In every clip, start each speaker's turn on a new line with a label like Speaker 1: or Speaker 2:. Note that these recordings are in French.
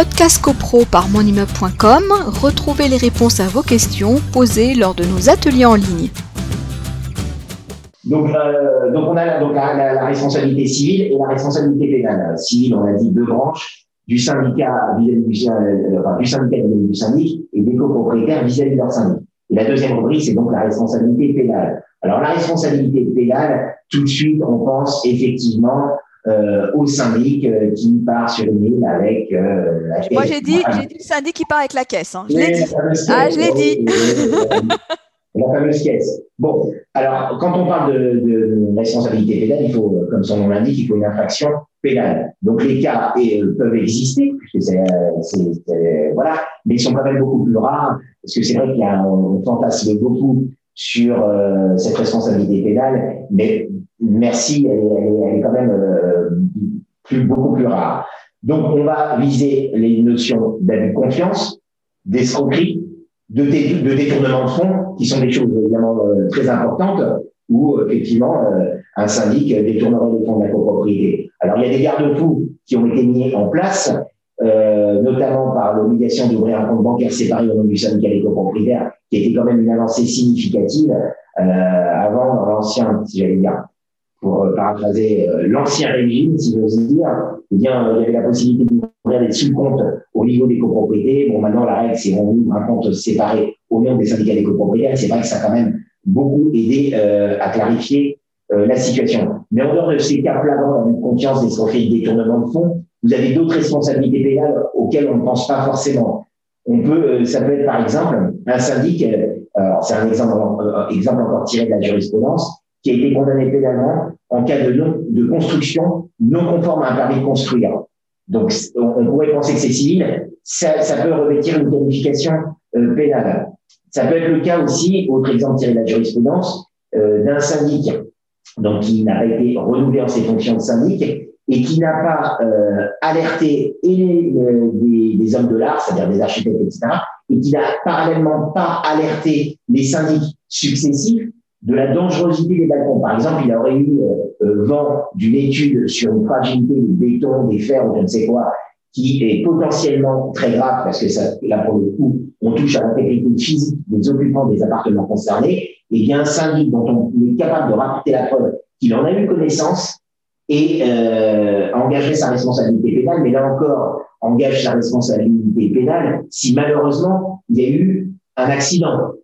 Speaker 1: podcast copro par monimmeuble.com, retrouvez les réponses à vos questions posées lors de nos ateliers en ligne.
Speaker 2: Donc, euh, donc on a la, responsabilité civile et la responsabilité pénale. Civile, on a dit deux branches du syndicat vis-à-vis du, euh, syndicat du syndic et des copropriétaires vis-à-vis de leur syndic. Et la deuxième rubrique, c'est donc la responsabilité pénale. Alors la responsabilité pénale, tout de suite, on pense effectivement euh, au syndic euh, qui part sur une île avec euh, la caisse.
Speaker 1: Moi, j'ai dit, j'ai dit le syndic qui part avec la caisse. Hein. Je l'ai dit. Ah, je l'ai dit.
Speaker 2: la fameuse caisse. Bon, alors, quand on parle de, de, responsabilité pénale, il faut, comme son nom l'indique, il faut une infraction pénale. Donc, les cas et, peuvent exister, puisque c'est, voilà, mais ils sont quand même beaucoup plus rares, parce que c'est vrai qu'il y a, on fantasme beaucoup sur euh, cette responsabilité pénale, mais merci, elle est, quand même euh, beaucoup plus rare. Donc, on va viser les notions d'abus de confiance, d'escroquerie, de, détournement de fonds, qui sont des choses évidemment euh, très importantes, où effectivement un syndic détournerait les fonds de la copropriété. Alors, il y a des garde-fous qui ont été mis en place, notamment par l'obligation d'ouvrir un compte bancaire séparé au nom du syndicat des copropriétaires, qui était quand même une avancée significative euh, avant l'ancien, si j'allais dire, pour euh, paraphraser euh, l'ancien régime, si j'ose dire, eh il y avait la possibilité d'ouvrir des sous-comptes au niveau des copropriétés. Bon, maintenant, la règle, c'est qu'on ouvre un compte séparé au nom des syndicats des copropriétaires. C'est vrai que ça a quand même beaucoup aidé à clarifier la situation. Mais en dehors de ces cas flagrants de confiance, des de détournement de fonds, vous avez d'autres responsabilités pénales auxquelles on ne pense pas forcément. On peut, ça peut être par exemple un syndic, c'est un exemple, exemple encore tiré de la jurisprudence, qui a été condamné pénalement en cas de, de construction non conforme à un permis de construire. Donc, on, pourrait penser que c'est civil. Ça, ça, peut revêtir une qualification euh, pénale. Ça peut être le cas aussi, autre exemple tiré de la jurisprudence, euh, d'un syndic donc qui n'a pas été renouvelé en ses fonctions de syndic et qui n'a pas euh, alerté et les, les, les, hommes de l'art, c'est-à-dire des architectes, etc., et qui n'a parallèlement pas alerté les syndics successifs de la dangerosité des balcons. Par exemple, il aurait eu euh, euh, vent d'une étude sur une fragilité du béton, des fers ou je ne sais quoi, qui est potentiellement très grave parce que là, pour le coup, on touche à l'intégrité physique des occupants des appartements concernés, et bien un syndic dont on est capable de rapporter la preuve qu'il en a eu connaissance et euh, engager sa responsabilité pénale, mais là encore, engage sa responsabilité pénale si malheureusement il y a eu un accident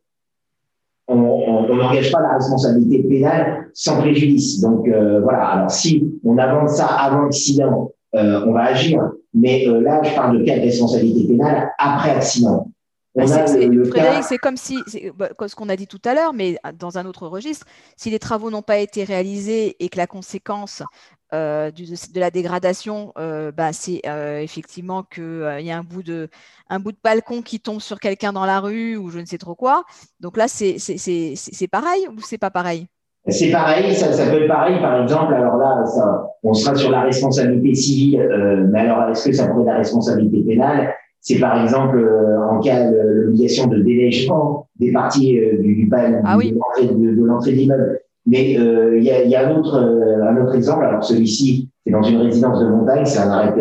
Speaker 2: on n'engage pas la responsabilité pénale sans préjudice. Donc euh, voilà, alors si on avance ça avant l'accident, euh, on va agir. Mais euh, là, je parle de cas de responsabilité pénale après accident.
Speaker 1: Bah, Frédéric, c'est comme si, bah, ce qu'on a dit tout à l'heure, mais dans un autre registre, si les travaux n'ont pas été réalisés et que la conséquence euh, de la dégradation, euh, bah, c'est euh, effectivement qu'il y a un bout, de, un bout de balcon qui tombe sur quelqu'un dans la rue ou je ne sais trop quoi. Donc là, c'est pareil ou c'est pas pareil?
Speaker 2: C'est pareil, ça, ça, peut être pareil, par exemple. Alors là, ça, on sera sur la responsabilité civile, mais alors est-ce que ça pourrait être la responsabilité pénale? C'est par exemple en cas de l'obligation de déneigement des parties du, du, ah de l'entrée de l'immeuble. Mais euh, il y, a, y, a, un autre, euh, un autre exemple. Alors celui-ci, c'est dans une résidence de montagne, c'est un arrêt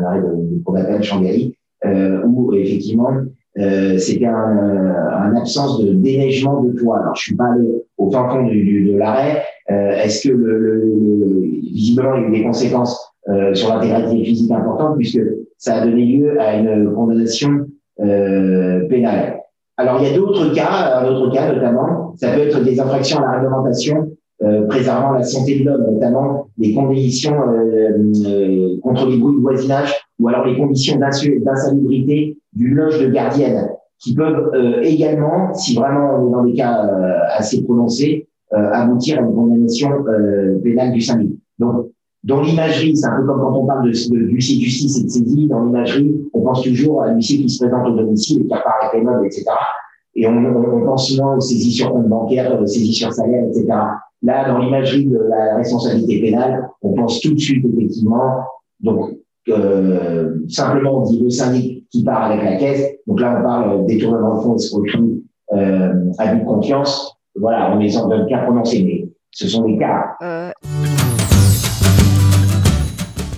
Speaker 2: un arrêt de Shanghai, euh, où effectivement euh, c'était un, un, absence de déneigement de toit. Alors je suis pas allé au fin fond du, du, de l'arrêt. Euh, Est-ce que le, le, le, visiblement il y a eu des conséquences euh, sur l'intégralité physique importantes puisque ça a donné lieu à une condamnation pénale? Alors, il y a d'autres cas, un autre cas notamment, ça peut être des infractions à la réglementation euh, préservant la santé de l'homme, notamment les conditions euh, euh, contre les bruits de voisinage ou alors les conditions d'insalubrité d'une loge de gardienne qui peuvent également, si vraiment on est dans des cas assez prononcés, aboutir à une condamnation pénale du syndic. Donc, dans l'imagerie, c'est un peu comme quand on parle de, de de justice et de saisie, dans l'imagerie, on pense toujours à l'huissier qui se présente au domicile, qui apparaît avec les meubles, etc. Et on, on, pense souvent aux saisies sur compte bancaire, aux saisies sur salaire, etc. Là, dans l'imagerie de la responsabilité pénale, on pense tout de suite, effectivement, donc, euh, simplement, on dit le syndic qui part avec la caisse. Donc là, on parle détournement de fonds, escroquerie, euh, abus de confiance. Voilà, on est dans un cas prononcé, mais ce sont des cas. Euh...